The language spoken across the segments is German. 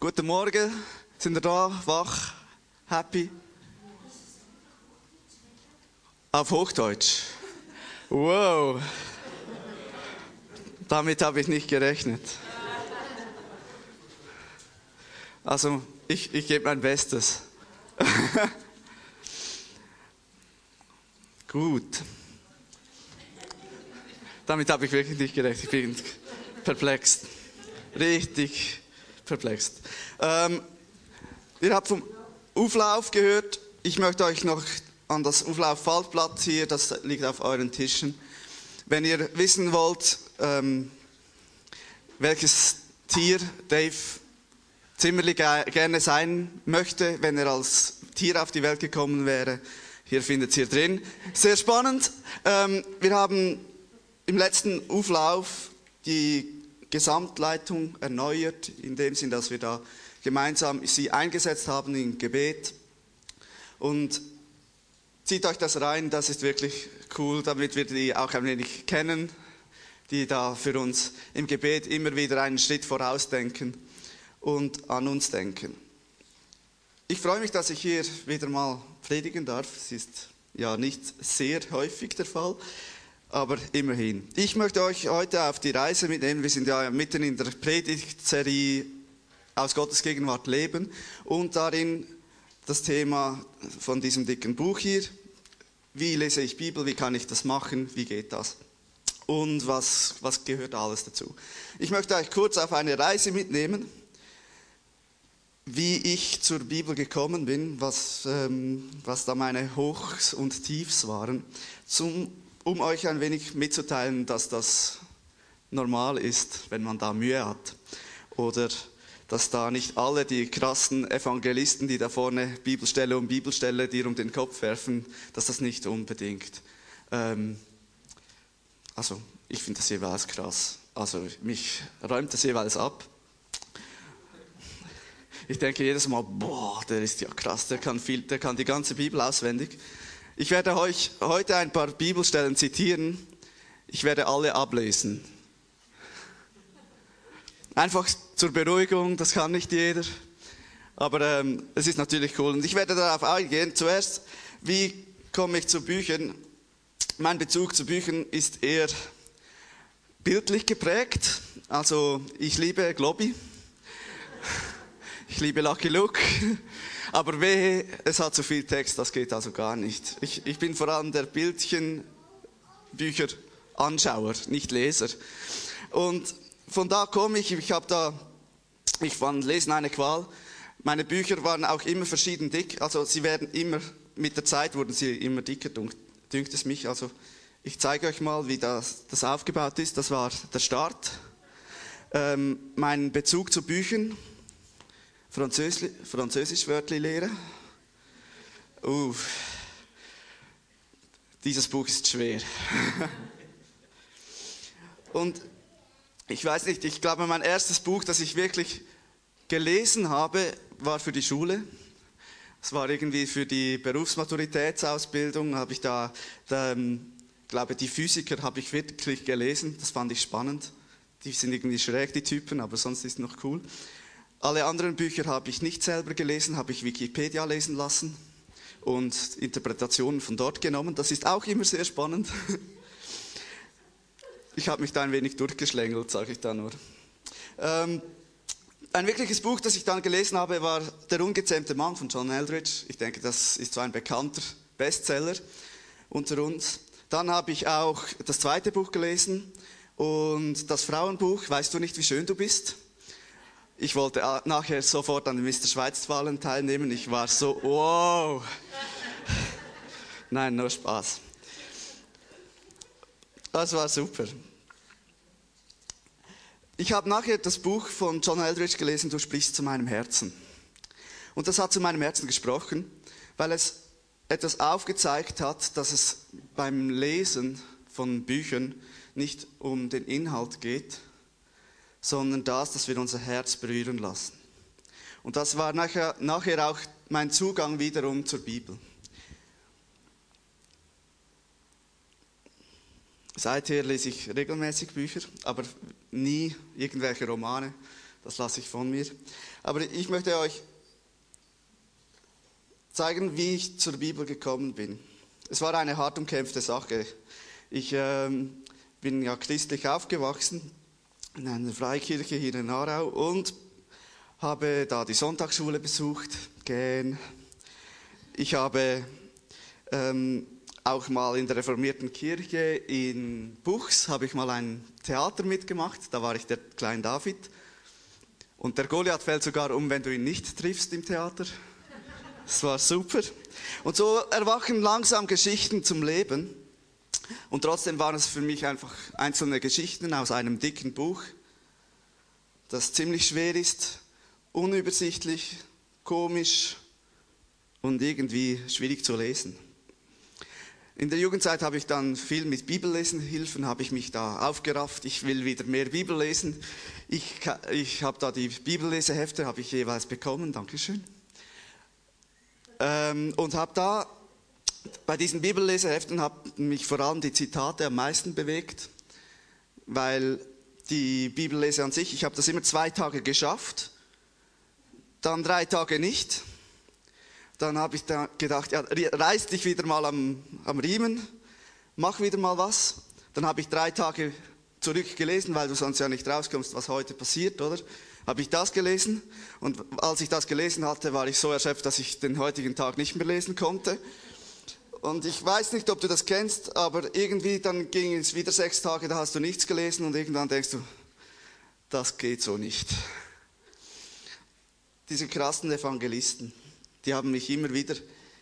Guten Morgen, sind ihr da? Wach? Happy? Auf Hochdeutsch. Wow. Damit habe ich nicht gerechnet. Also, ich, ich gebe mein Bestes. Gut. Damit habe ich wirklich nicht gerechnet. Ich bin perplex. Richtig perplex. Ähm, ihr habt vom Auflauf gehört. Ich möchte euch noch an das Auflauf-Faltblatt hier, das liegt auf euren Tischen. Wenn ihr wissen wollt, ähm, welches Tier Dave Zimmerli gerne sein möchte, wenn er als Tier auf die Welt gekommen wäre, hier findet ihr drin. Sehr spannend. Ähm, wir haben im letzten Auflauf die Gesamtleitung erneuert, in dem Sinn, dass wir da gemeinsam sie eingesetzt haben im Gebet. Und zieht euch das rein, das ist wirklich cool, damit wir die auch ein wenig kennen, die da für uns im Gebet immer wieder einen Schritt vorausdenken und an uns denken. Ich freue mich, dass ich hier wieder mal predigen darf. Es ist ja nicht sehr häufig der Fall, aber immerhin. Ich möchte euch heute auf die Reise mitnehmen. Wir sind ja mitten in der Predigtserie aus Gottes Gegenwart leben und darin das Thema von diesem dicken Buch hier. Wie lese ich Bibel? Wie kann ich das machen? Wie geht das? Und was, was gehört alles dazu? Ich möchte euch kurz auf eine Reise mitnehmen, wie ich zur Bibel gekommen bin, was, ähm, was da meine Hochs und Tiefs waren, zum, um euch ein wenig mitzuteilen, dass das normal ist, wenn man da Mühe hat. Oder dass da nicht alle die krassen Evangelisten, die da vorne Bibelstelle um Bibelstelle dir um den Kopf werfen, dass das nicht unbedingt. Ähm, also ich finde das jeweils krass. Also mich räumt das jeweils ab. Ich denke jedes Mal, boah, der ist ja krass, der kann viel, der kann die ganze Bibel auswendig. Ich werde euch heute ein paar Bibelstellen zitieren. Ich werde alle ablesen. Einfach zur Beruhigung, das kann nicht jeder. Aber ähm, es ist natürlich cool. Und ich werde darauf eingehen. Zuerst, wie komme ich zu Büchern? Mein Bezug zu Büchern ist eher bildlich geprägt. Also ich liebe Globby. Ich liebe Lucky Luke. Aber wehe, es hat zu viel Text, das geht also gar nicht. Ich, ich bin vor allem der Bildchenbücher-Anschauer, nicht Leser. Und von da komme ich, ich habe da, ich fand Lesen eine Qual. Meine Bücher waren auch immer verschieden dick, also sie werden immer, mit der Zeit wurden sie immer dicker, dünkt, es mich. Also ich zeige euch mal, wie das, das aufgebaut ist. Das war der Start. Ähm, mein Bezug zu Büchern, Französisch, Französisch Wörtli lehren. Uh, dieses Buch ist schwer. Und ich weiß nicht, ich glaube, mein erstes Buch, das ich wirklich gelesen habe, war für die Schule. Es war irgendwie für die Berufsmaturitätsausbildung, habe ich da, da ähm, glaube die Physiker habe ich wirklich gelesen, das fand ich spannend. Die sind irgendwie schräg, die Typen, aber sonst ist es noch cool. Alle anderen Bücher habe ich nicht selber gelesen, habe ich Wikipedia lesen lassen und Interpretationen von dort genommen. Das ist auch immer sehr spannend. Ich habe mich da ein wenig durchgeschlängelt, sage ich da nur. Ähm, ein wirkliches Buch, das ich dann gelesen habe, war Der ungezähmte Mann von John Eldridge. Ich denke, das ist so ein bekannter Bestseller unter uns. Dann habe ich auch das zweite Buch gelesen und das Frauenbuch, Weißt du nicht, wie schön du bist? Ich wollte nachher sofort an den Mr. Schweiz-Wahlen teilnehmen. Ich war so, wow. Nein, nur Spaß. Das war super. Ich habe nachher das Buch von John Eldridge gelesen, Du sprichst zu meinem Herzen. Und das hat zu meinem Herzen gesprochen, weil es etwas aufgezeigt hat, dass es beim Lesen von Büchern nicht um den Inhalt geht, sondern das, dass wir unser Herz berühren lassen. Und das war nachher, nachher auch mein Zugang wiederum zur Bibel. Seither lese ich regelmäßig Bücher, aber nie irgendwelche Romane. das lasse ich von mir. Aber ich möchte euch zeigen, wie ich zur Bibel gekommen bin. Es war eine hart umkämpfte Sache. Ich ähm, bin ja christlich aufgewachsen in einer Freikirche hier in Aarau und habe da die Sonntagsschule besucht, gern. Ich habe ähm, auch mal in der reformierten Kirche in Buchs habe ich mal ein Theater mitgemacht. Da war ich der kleine David. Und der Goliath fällt sogar um, wenn du ihn nicht triffst im Theater. Das war super. Und so erwachen langsam Geschichten zum Leben. Und trotzdem waren es für mich einfach einzelne Geschichten aus einem dicken Buch, das ziemlich schwer ist, unübersichtlich, komisch und irgendwie schwierig zu lesen. In der Jugendzeit habe ich dann viel mit Bibellesen Hilfen, habe ich mich da aufgerafft. Ich will wieder mehr Bibel lesen. Ich, ich habe da die Bibellesehefte, habe ich jeweils bekommen, Dankeschön. Ähm, und habe da bei diesen Bibelleseheften haben mich vor allem die Zitate am meisten bewegt, weil die Bibellese an sich, ich habe das immer zwei Tage geschafft, dann drei Tage nicht dann habe ich da gedacht, ja, reiß dich wieder mal am, am Riemen, mach wieder mal was. Dann habe ich drei Tage zurückgelesen, weil du sonst ja nicht rauskommst, was heute passiert, oder? Habe ich das gelesen und als ich das gelesen hatte, war ich so erschöpft, dass ich den heutigen Tag nicht mehr lesen konnte. Und ich weiß nicht, ob du das kennst, aber irgendwie dann ging es wieder sechs Tage, da hast du nichts gelesen und irgendwann denkst du, das geht so nicht. Diese krassen Evangelisten die haben mich immer wieder,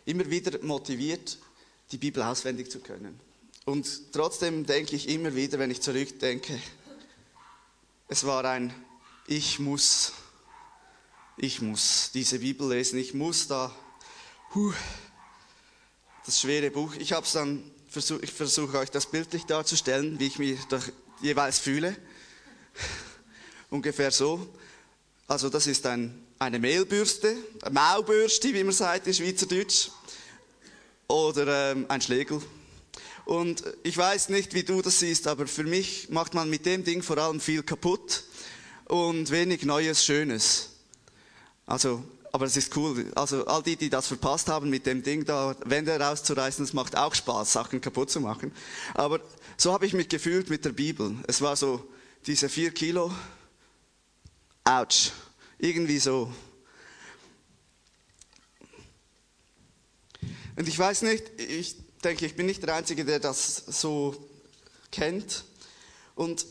immer wieder motiviert, die Bibel auswendig zu können. Und trotzdem denke ich immer wieder, wenn ich zurückdenke, es war ein Ich muss, ich muss diese Bibel lesen, ich muss da, huh, das schwere Buch. Ich habe es dann, versuch, ich versuche euch das bildlich darzustellen, wie ich mich jeweils fühle. Ungefähr so. Also das ist ein eine Mehlbürste, eine Maubürste, wie man sagt in Schweizerdeutsch, oder ähm, ein Schlegel. Und ich weiß nicht, wie du das siehst, aber für mich macht man mit dem Ding vor allem viel kaputt und wenig Neues, Schönes. Also, aber es ist cool. Also all die, die das verpasst haben, mit dem Ding da Wände rauszureißen, das macht auch Spaß, Sachen kaputt zu machen. Aber so habe ich mich gefühlt mit der Bibel. Es war so diese vier Kilo. Autsch. Irgendwie so. Und ich weiß nicht, ich denke, ich bin nicht der Einzige, der das so kennt. Und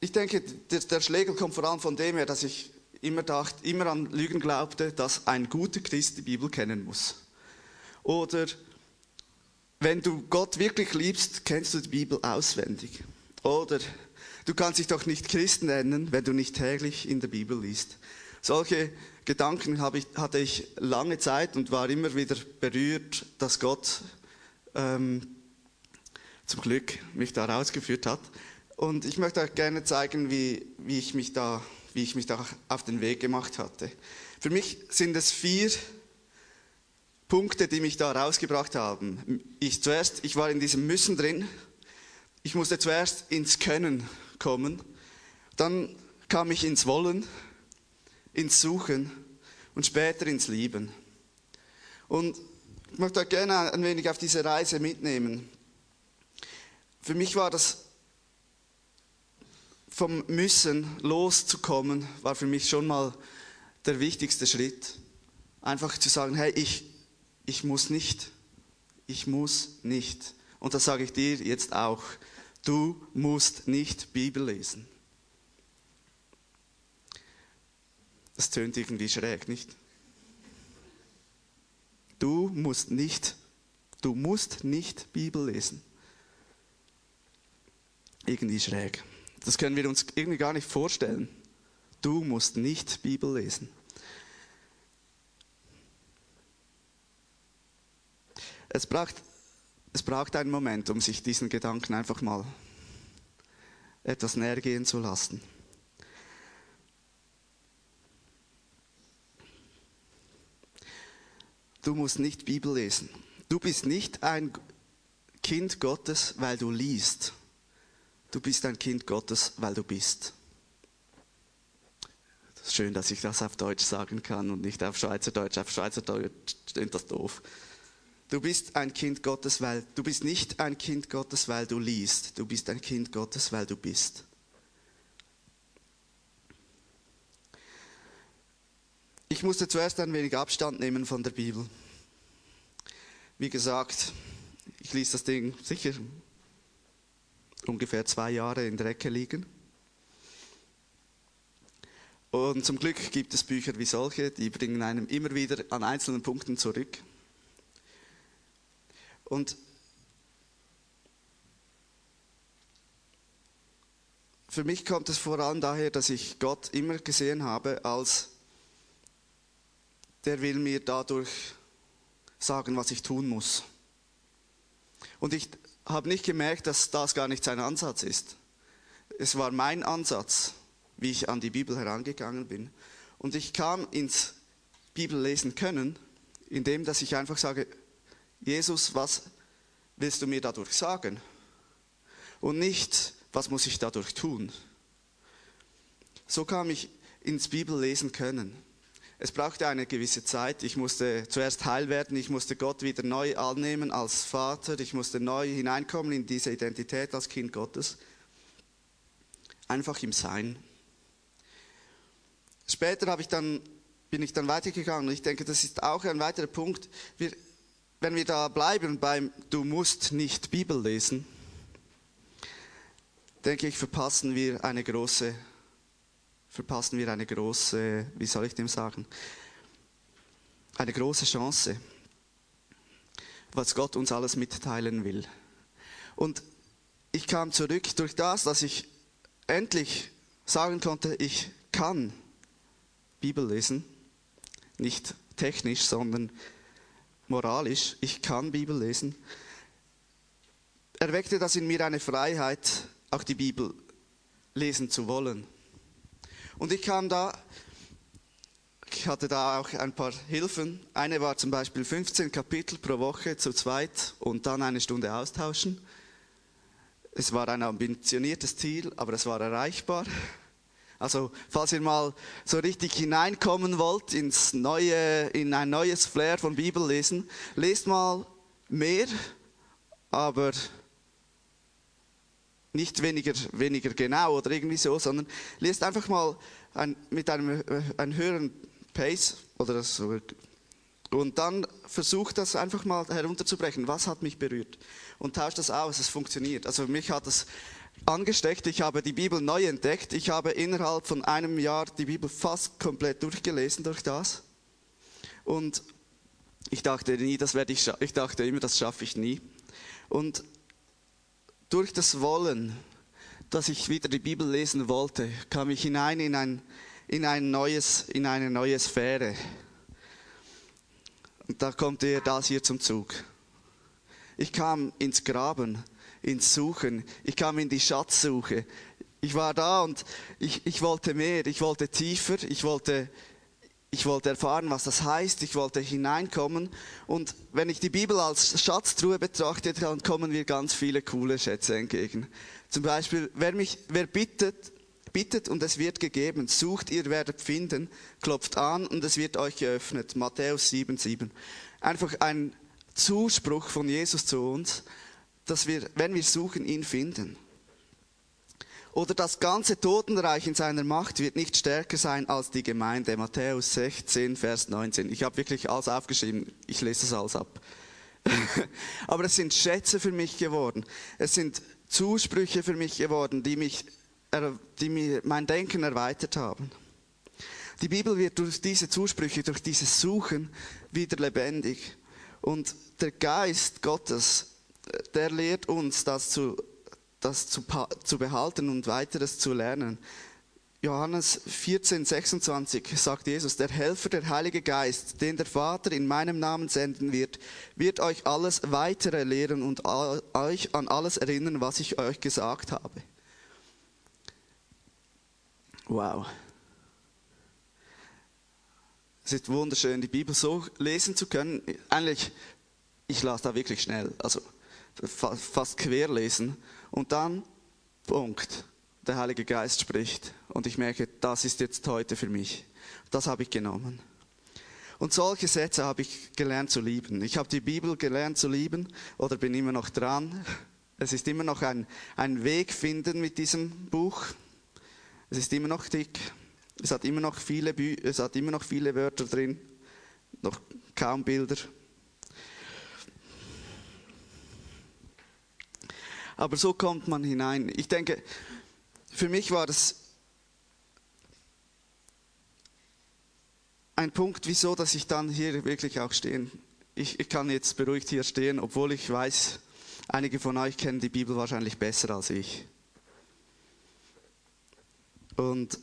ich denke, der, der Schlegel kommt vor allem von dem her, dass ich immer, dacht, immer an Lügen glaubte, dass ein guter Christ die Bibel kennen muss. Oder wenn du Gott wirklich liebst, kennst du die Bibel auswendig. Oder Du kannst dich doch nicht Christ nennen, wenn du nicht täglich in der Bibel liest. Solche Gedanken ich, hatte ich lange Zeit und war immer wieder berührt, dass Gott ähm, zum Glück mich da rausgeführt hat. Und ich möchte euch gerne zeigen, wie, wie, ich mich da, wie ich mich da auf den Weg gemacht hatte. Für mich sind es vier Punkte, die mich da rausgebracht haben. Ich zuerst, ich war in diesem Müssen drin. Ich musste zuerst ins Können kommen. Dann kam ich ins Wollen, ins Suchen und später ins Lieben. Und ich möchte euch gerne ein wenig auf diese Reise mitnehmen. Für mich war das vom Müssen loszukommen, war für mich schon mal der wichtigste Schritt. Einfach zu sagen, hey, ich, ich muss nicht. Ich muss nicht. Und das sage ich dir jetzt auch. Du musst nicht Bibel lesen. Das tönt irgendwie schräg, nicht? Du musst nicht, du musst nicht Bibel lesen. Irgendwie schräg. Das können wir uns irgendwie gar nicht vorstellen. Du musst nicht Bibel lesen. Es braucht es braucht einen Moment, um sich diesen Gedanken einfach mal etwas näher gehen zu lassen. Du musst nicht Bibel lesen. Du bist nicht ein Kind Gottes, weil du liest. Du bist ein Kind Gottes, weil du bist. Schön, dass ich das auf Deutsch sagen kann und nicht auf Schweizerdeutsch. Auf Schweizerdeutsch klingt das doof. Du bist ein Kind Gottes, weil du bist nicht ein Kind Gottes, weil du liest. Du bist ein Kind Gottes, weil du bist. Ich musste zuerst ein wenig Abstand nehmen von der Bibel. Wie gesagt, ich ließ das Ding sicher ungefähr zwei Jahre in der Ecke liegen. Und zum Glück gibt es Bücher wie solche, die bringen einem immer wieder an einzelnen Punkten zurück. Und für mich kommt es vor allem daher, dass ich Gott immer gesehen habe als der will mir dadurch sagen, was ich tun muss. Und ich habe nicht gemerkt, dass das gar nicht sein Ansatz ist. Es war mein Ansatz, wie ich an die Bibel herangegangen bin. Und ich kam ins Bibellesen können, indem dass ich einfach sage, Jesus, was willst du mir dadurch sagen? Und nicht, was muss ich dadurch tun? So kam ich ins Bibellesen können. Es brauchte eine gewisse Zeit. Ich musste zuerst heil werden, ich musste Gott wieder neu annehmen als Vater, ich musste neu hineinkommen in diese Identität als Kind Gottes. Einfach im Sein. Später ich dann, bin ich dann weitergegangen und ich denke, das ist auch ein weiterer Punkt. Wir, wenn wir da bleiben beim Du musst nicht Bibel lesen, denke ich, verpassen wir eine große verpassen wir eine große, wie soll ich dem sagen, eine große Chance, was Gott uns alles mitteilen will. Und ich kam zurück durch das, dass ich endlich sagen konnte, ich kann Bibel lesen, nicht technisch, sondern moralisch, ich kann Bibel lesen, erweckte das in mir eine Freiheit, auch die Bibel lesen zu wollen. Und ich kam da, ich hatte da auch ein paar Hilfen. Eine war zum Beispiel 15 Kapitel pro Woche zu zweit und dann eine Stunde austauschen. Es war ein ambitioniertes Ziel, aber es war erreichbar. Also, falls ihr mal so richtig hineinkommen wollt ins neue, in ein neues Flair von Bibellesen, lest mal mehr, aber nicht weniger, weniger genau oder irgendwie so, sondern liest einfach mal ein, mit einem, äh, einem höheren Pace oder so. Und dann versucht das einfach mal herunterzubrechen. Was hat mich berührt? Und tauscht das aus. Es funktioniert. Also mich hat das angesteckt. Ich habe die Bibel neu entdeckt. Ich habe innerhalb von einem Jahr die Bibel fast komplett durchgelesen durch das. Und ich dachte nie, das werde ich, ich dachte immer, das schaffe ich nie. Und durch das Wollen, dass ich wieder die Bibel lesen wollte, kam ich hinein in, ein, in, ein neues, in eine neue Sphäre. Und da kommt ihr das hier zum Zug. Ich kam ins Graben, ins Suchen, ich kam in die Schatzsuche. Ich war da und ich, ich wollte mehr, ich wollte tiefer, ich wollte ich wollte erfahren, was das heißt, ich wollte hineinkommen. Und wenn ich die Bibel als Schatztruhe betrachte, dann kommen mir ganz viele coole Schätze entgegen. Zum Beispiel, wer mich, wer bittet, bittet und es wird gegeben, sucht, ihr werdet finden, klopft an und es wird euch geöffnet. Matthäus 7, 7. Einfach ein Zuspruch von Jesus zu uns, dass wir, wenn wir suchen, ihn finden. Oder das ganze Totenreich in seiner Macht wird nicht stärker sein als die Gemeinde. Matthäus 16, Vers 19. Ich habe wirklich alles aufgeschrieben. Ich lese es alles ab. Aber es sind Schätze für mich geworden. Es sind Zusprüche für mich geworden, die mich, die mir mein Denken erweitert haben. Die Bibel wird durch diese Zusprüche, durch dieses Suchen wieder lebendig. Und der Geist Gottes, der lehrt uns, das zu das zu, zu behalten und weiteres zu lernen. Johannes 14, 26 sagt Jesus, der Helfer, der Heilige Geist, den der Vater in meinem Namen senden wird, wird euch alles weitere lehren und euch an alles erinnern, was ich euch gesagt habe. Wow. Es ist wunderschön, die Bibel so lesen zu können. Eigentlich, ich las da wirklich schnell, also fast quer lesen. Und dann, Punkt. der Heilige Geist spricht und ich merke, das ist jetzt heute für mich. Das habe ich genommen. Und solche Sätze habe ich gelernt zu lieben. Ich habe die Bibel gelernt zu lieben oder bin immer noch dran. Es ist immer noch ein, ein Weg finden mit diesem Buch. Es ist immer noch dick. Es hat immer noch viele, Bü es hat immer noch viele Wörter drin. Noch kaum Bilder. Aber so kommt man hinein. Ich denke, für mich war das ein Punkt, wieso, dass ich dann hier wirklich auch stehen. Ich, ich kann jetzt beruhigt hier stehen, obwohl ich weiß, einige von euch kennen die Bibel wahrscheinlich besser als ich. Und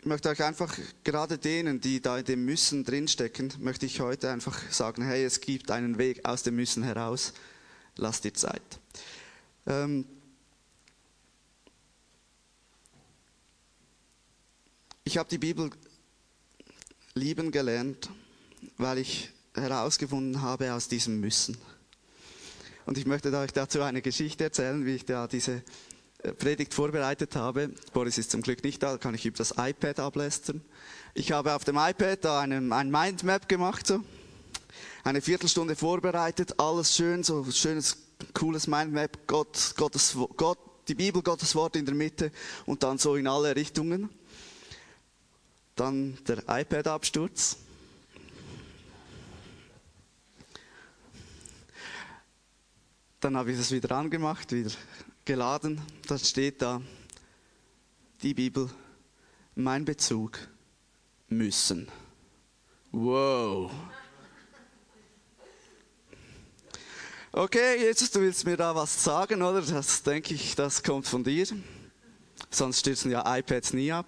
ich möchte euch einfach, gerade denen, die da in dem Müssen drinstecken, möchte ich heute einfach sagen, hey, es gibt einen Weg aus dem Müssen heraus, lass dir Zeit. Ähm ich habe die Bibel lieben gelernt, weil ich herausgefunden habe aus diesem Müssen. Und ich möchte euch dazu eine Geschichte erzählen, wie ich da diese äh, Predigt vorbereitet habe. Boris ist zum Glück nicht da, kann ich über das iPad ablästern. Ich habe auf dem iPad da ein Mindmap gemacht, so. Eine Viertelstunde vorbereitet, alles schön, so schönes, cooles Mindmap, Gott, Gottes, Gott, die Bibel, Gottes Wort in der Mitte und dann so in alle Richtungen. Dann der iPad-Absturz. Dann habe ich es wieder angemacht, wieder geladen. Das steht da, die Bibel, mein Bezug, müssen. Wow. Okay, Jesus, du willst mir da was sagen, oder? Das denke ich, das kommt von dir. Sonst stürzen ja iPads nie ab.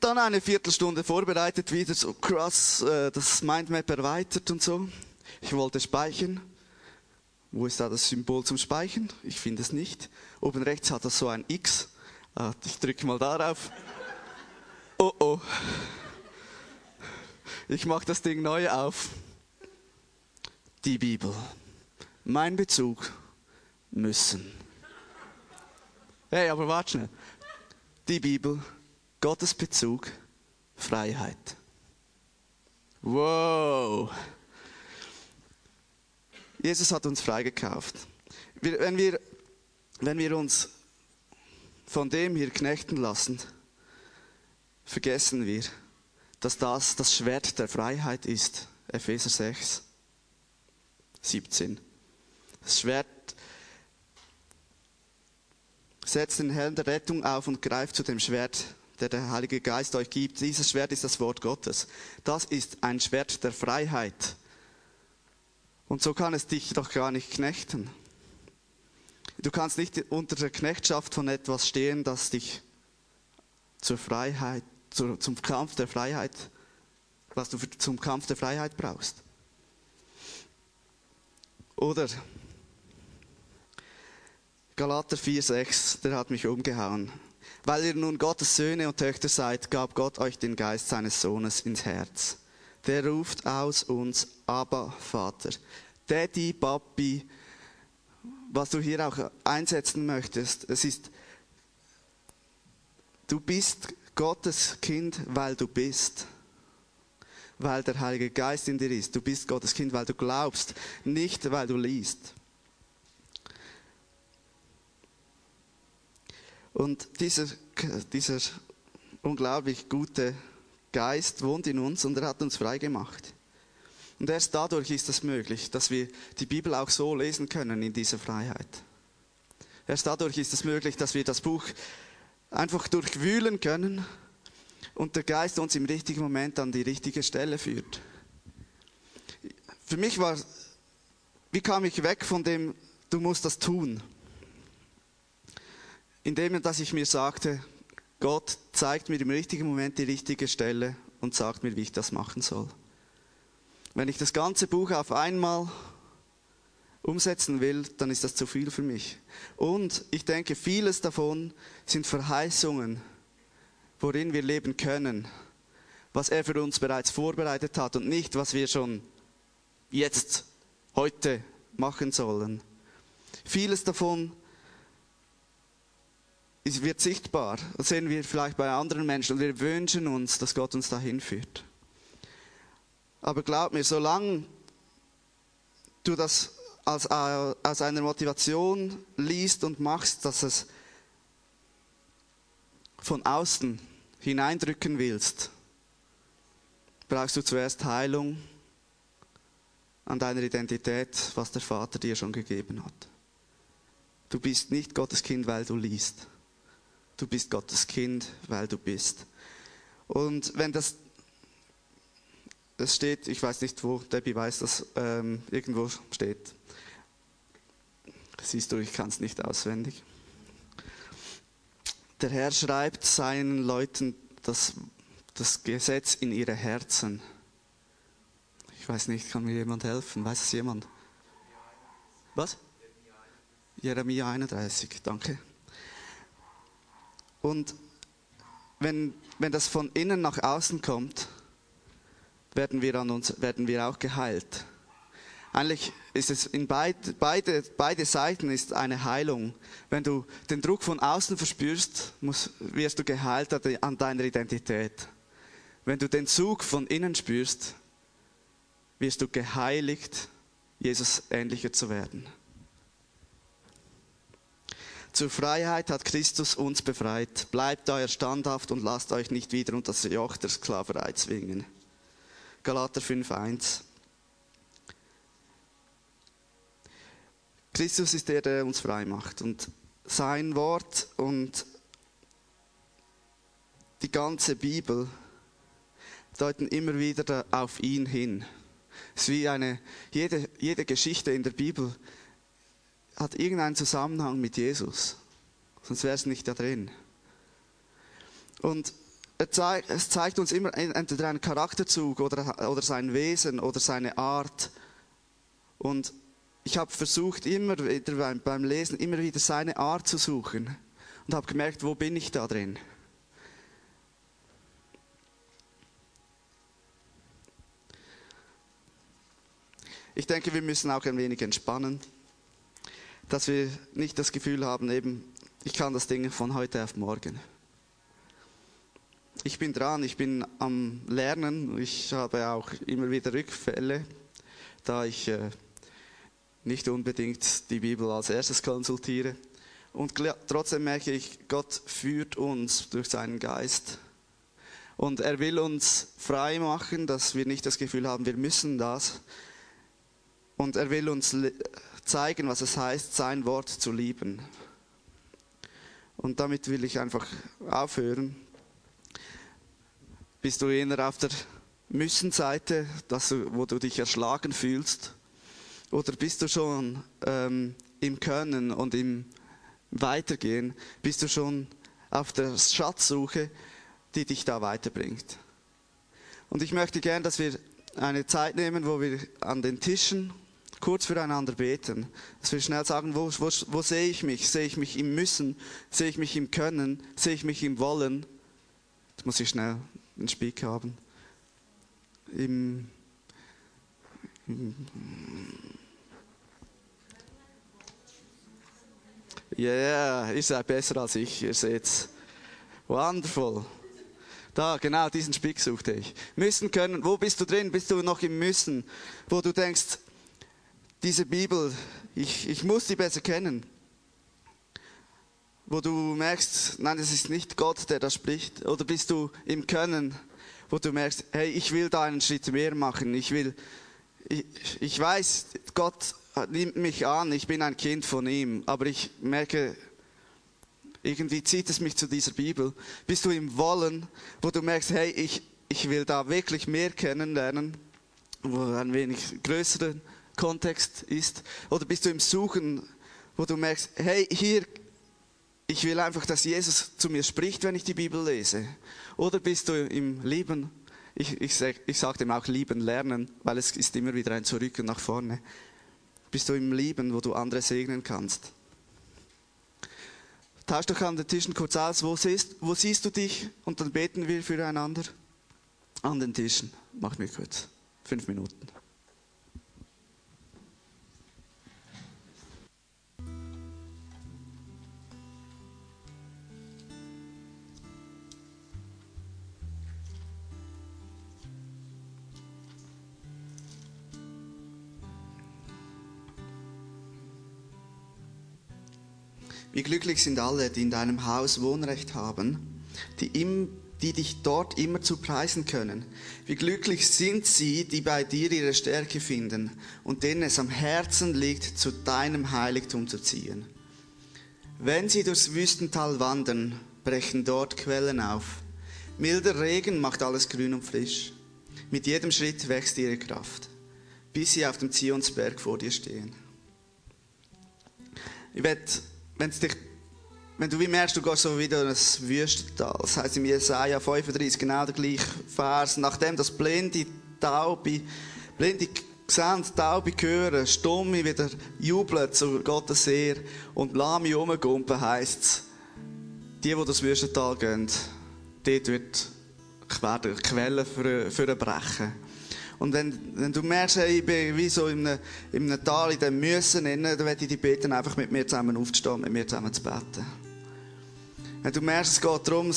Dann eine Viertelstunde vorbereitet, wieder so krass äh, das Mindmap erweitert und so. Ich wollte speichern. Wo ist da das Symbol zum Speichern? Ich finde es nicht. Oben rechts hat das so ein X. Ah, ich drücke mal darauf. Oh oh. Ich mache das Ding neu auf. Die Bibel. Mein Bezug müssen. Hey, aber warte schnell. Die Bibel Gottes Bezug, Freiheit. Wow. Jesus hat uns freigekauft. Wenn wir, wenn wir uns von dem hier knechten lassen, vergessen wir, dass das das Schwert der Freiheit ist. Epheser 6, 17. Das Schwert setzt den Helm der Rettung auf und greift zu dem Schwert der der Heilige Geist euch gibt. Dieses Schwert ist das Wort Gottes. Das ist ein Schwert der Freiheit. Und so kann es dich doch gar nicht knechten. Du kannst nicht unter der Knechtschaft von etwas stehen, das dich zur Freiheit, zum Kampf der Freiheit, was du zum Kampf der Freiheit brauchst. Oder Galater 4,6, der hat mich umgehauen. Weil ihr nun Gottes Söhne und Töchter seid, gab Gott euch den Geist seines Sohnes ins Herz. Der ruft aus uns, aber Vater. Daddy, Papi, was du hier auch einsetzen möchtest, es ist, du bist Gottes Kind, weil du bist. Weil der Heilige Geist in dir ist. Du bist Gottes Kind, weil du glaubst, nicht weil du liest. Und dieser, dieser unglaublich gute Geist wohnt in uns und er hat uns frei gemacht. Und erst dadurch ist es möglich, dass wir die Bibel auch so lesen können in dieser Freiheit. Erst dadurch ist es möglich, dass wir das Buch einfach durchwühlen können und der Geist uns im richtigen Moment an die richtige Stelle führt. Für mich war, wie kam ich weg von dem, du musst das tun? Indem dass ich mir sagte, Gott zeigt mir im richtigen Moment die richtige Stelle und sagt mir, wie ich das machen soll. Wenn ich das ganze Buch auf einmal umsetzen will, dann ist das zu viel für mich. Und ich denke, vieles davon sind Verheißungen, worin wir leben können, was er für uns bereits vorbereitet hat und nicht, was wir schon jetzt, heute machen sollen. Vieles davon es wird sichtbar. Das sehen wir vielleicht bei anderen Menschen und wir wünschen uns, dass Gott uns dahin führt. Aber glaub mir, solange du das als, äh, als eine Motivation liest und machst, dass es von außen hineindrücken willst, brauchst du zuerst Heilung an deiner Identität, was der Vater dir schon gegeben hat. Du bist nicht Gottes Kind, weil du liest. Du bist Gottes Kind, weil du bist. Und wenn das, es steht, ich weiß nicht wo, Debbie weiß das, ähm, irgendwo steht. Siehst du, ich kann es nicht auswendig. Der Herr schreibt seinen Leuten das, das Gesetz in ihre Herzen. Ich weiß nicht, kann mir jemand helfen? Weiß es jemand? Was? Jeremia 31, danke. Und wenn, wenn das von innen nach außen kommt, werden wir, an uns, werden wir auch geheilt. Eigentlich ist es in beid, beide, beide Seiten ist eine Heilung. Wenn du den Druck von außen verspürst, musst, wirst du geheilt an deiner Identität. Wenn du den Zug von innen spürst, wirst du geheiligt, Jesus ähnlicher zu werden. Zur Freiheit hat Christus uns befreit. Bleibt euer standhaft und lasst euch nicht wieder unter das Joch der Sklaverei zwingen. Galater 5,1 Christus ist der, der uns frei macht. Und sein Wort und die ganze Bibel deuten immer wieder auf ihn hin. Es ist wie eine, jede, jede Geschichte in der Bibel hat irgendeinen Zusammenhang mit Jesus. Sonst wäre es nicht da drin. Und es zeigt uns immer entweder einen Charakterzug oder, oder sein Wesen oder seine Art. Und ich habe versucht, immer wieder beim Lesen immer wieder seine Art zu suchen und habe gemerkt, wo bin ich da drin? Ich denke, wir müssen auch ein wenig entspannen, dass wir nicht das Gefühl haben, eben, ich kann das Ding von heute auf morgen. Ich bin dran, ich bin am Lernen, ich habe auch immer wieder Rückfälle, da ich äh, nicht unbedingt die Bibel als erstes konsultiere. Und trotzdem merke ich, Gott führt uns durch seinen Geist. Und er will uns frei machen, dass wir nicht das Gefühl haben, wir müssen das. Und er will uns zeigen, was es heißt, sein Wort zu lieben. Und damit will ich einfach aufhören. Bist du eher auf der Müssen-Seite, wo du dich erschlagen fühlst? Oder bist du schon ähm, im Können und im Weitergehen? Bist du schon auf der Schatzsuche, die dich da weiterbringt? Und ich möchte gern, dass wir eine Zeit nehmen, wo wir an den Tischen kurz füreinander beten. Dass wir schnell sagen, wo, wo, wo sehe ich mich? Sehe ich mich im Müssen? Sehe ich mich im Können? Sehe ich mich im Wollen? Jetzt muss ich schnell einen Speak haben. Im, im yeah, ihr seid besser als ich, ihr seht's. Wonderful. Da, genau, diesen Spick suchte ich. Müssen können, wo bist du drin? Bist du noch im Müssen? Wo du denkst, diese Bibel, ich, ich muss sie besser kennen. Wo du merkst, nein, es ist nicht Gott, der da spricht. Oder bist du im Können, wo du merkst, hey, ich will da einen Schritt mehr machen. Ich will, ich, ich weiß, Gott nimmt mich an, ich bin ein Kind von ihm, aber ich merke, irgendwie zieht es mich zu dieser Bibel. Bist du im Wollen, wo du merkst, hey, ich, ich will da wirklich mehr kennenlernen, wo ein wenig größerer Kontext ist? Oder bist du im Suchen, wo du merkst, hey, hier, ich will einfach, dass Jesus zu mir spricht, wenn ich die Bibel lese? Oder bist du im Lieben? Ich, ich, ich sage dem auch lieben lernen, weil es ist immer wieder ein Zurück und nach vorne bist du im Leben, wo du andere segnen kannst. Tausch doch an den Tischen kurz aus, wo siehst, wo siehst du dich? Und dann beten wir füreinander an den Tischen. Mach mir kurz. Fünf Minuten. Glücklich sind alle, die in deinem Haus Wohnrecht haben, die, im, die dich dort immer zu preisen können. Wie glücklich sind sie, die bei dir ihre Stärke finden und denen es am Herzen liegt, zu deinem Heiligtum zu ziehen. Wenn sie durchs Wüstental wandern, brechen dort Quellen auf. Milder Regen macht alles grün und frisch. Mit jedem Schritt wächst ihre Kraft, bis sie auf dem Zionsberg vor dir stehen. Ich werde wenn, dich, wenn du wie merkst, du gehst so wieder in ein Wüstental, das heißt im Jesaja 35 genau der gleiche Vers, nachdem das blinde Taube, blinde sehen, Taube hören, Stumme wieder jubeln zu Gottes Ehr und lahme rumgumpen, heisst es, die, die das Wüstental gehen, dort wird werden Quellen für, für brechen. Und wenn, wenn du merkst, hey, ich bin wie so in einem, in einem Tal, in dem Müssen, dann werde ich dich bitten, einfach mit mir zusammen aufzustehen, mit mir zusammen zu beten. Wenn du merkst, es geht darum,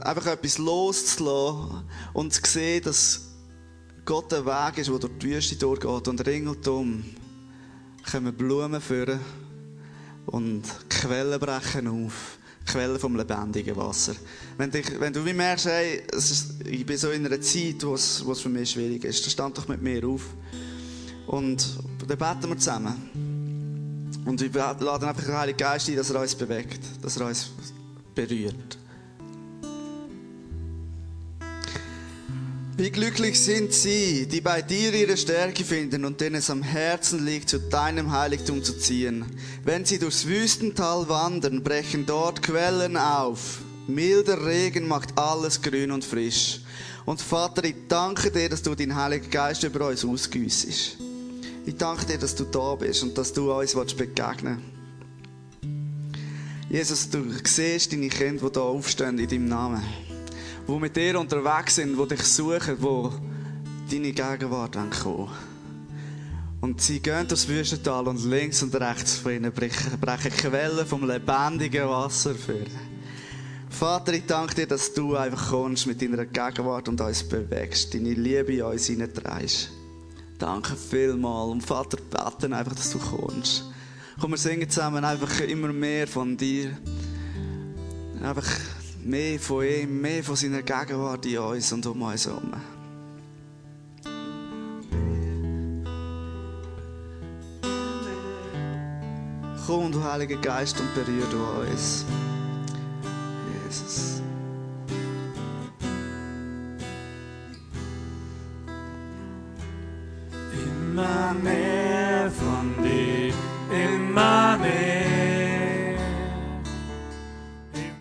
einfach etwas loszulassen und zu sehen, dass Gott ein Weg ist, der durch die Wüste durchgeht und ringeltum kommen Blumen führen und Quellen brechen auf. Quelle vom lebendigen Wasser. Wenn, dich, wenn du wie merkst, hey, ist, ich bin so in einer Zeit, wo es, für mich schwierig ist, dann stand doch mit mir auf. Und dann beten wir zusammen. Und ich lade einfach den Heiligen Geist ein, dass er uns bewegt, dass er uns berührt. Wie glücklich sind sie, die bei dir ihre Stärke finden und denen es am Herzen liegt, zu deinem Heiligtum zu ziehen. Wenn sie durchs Wüstental wandern, brechen dort Quellen auf. Milder Regen macht alles grün und frisch. Und Vater, ich danke dir, dass du deinen Heiligen Geist über uns ausgüssest. Ich danke dir, dass du da bist und dass du uns begegnen willst. Jesus, du siehst deine Kinder, die hier aufstehen in deinem Namen die mit dir unterwegs sind, die dich suchen, die deine Gegenwart kommen Und sie gehen durchs Wüstental und links und rechts von ihnen brechen, brechen Quellen vom lebendigen Wasser für. Vater, ich danke dir, dass du einfach kommst mit deiner Gegenwart und uns bewegst, deine Liebe in uns hineintreibst. Danke vielmals. Und Vater, beten einfach, dass du kommst. Komm, wir singen zusammen einfach immer mehr von dir. Einfach mehr von ihm, mehr von seiner Gegenwart in uns und um uns herum. Komm, du Heiliger Geist, und berühre du uns. Jesus. Immer mehr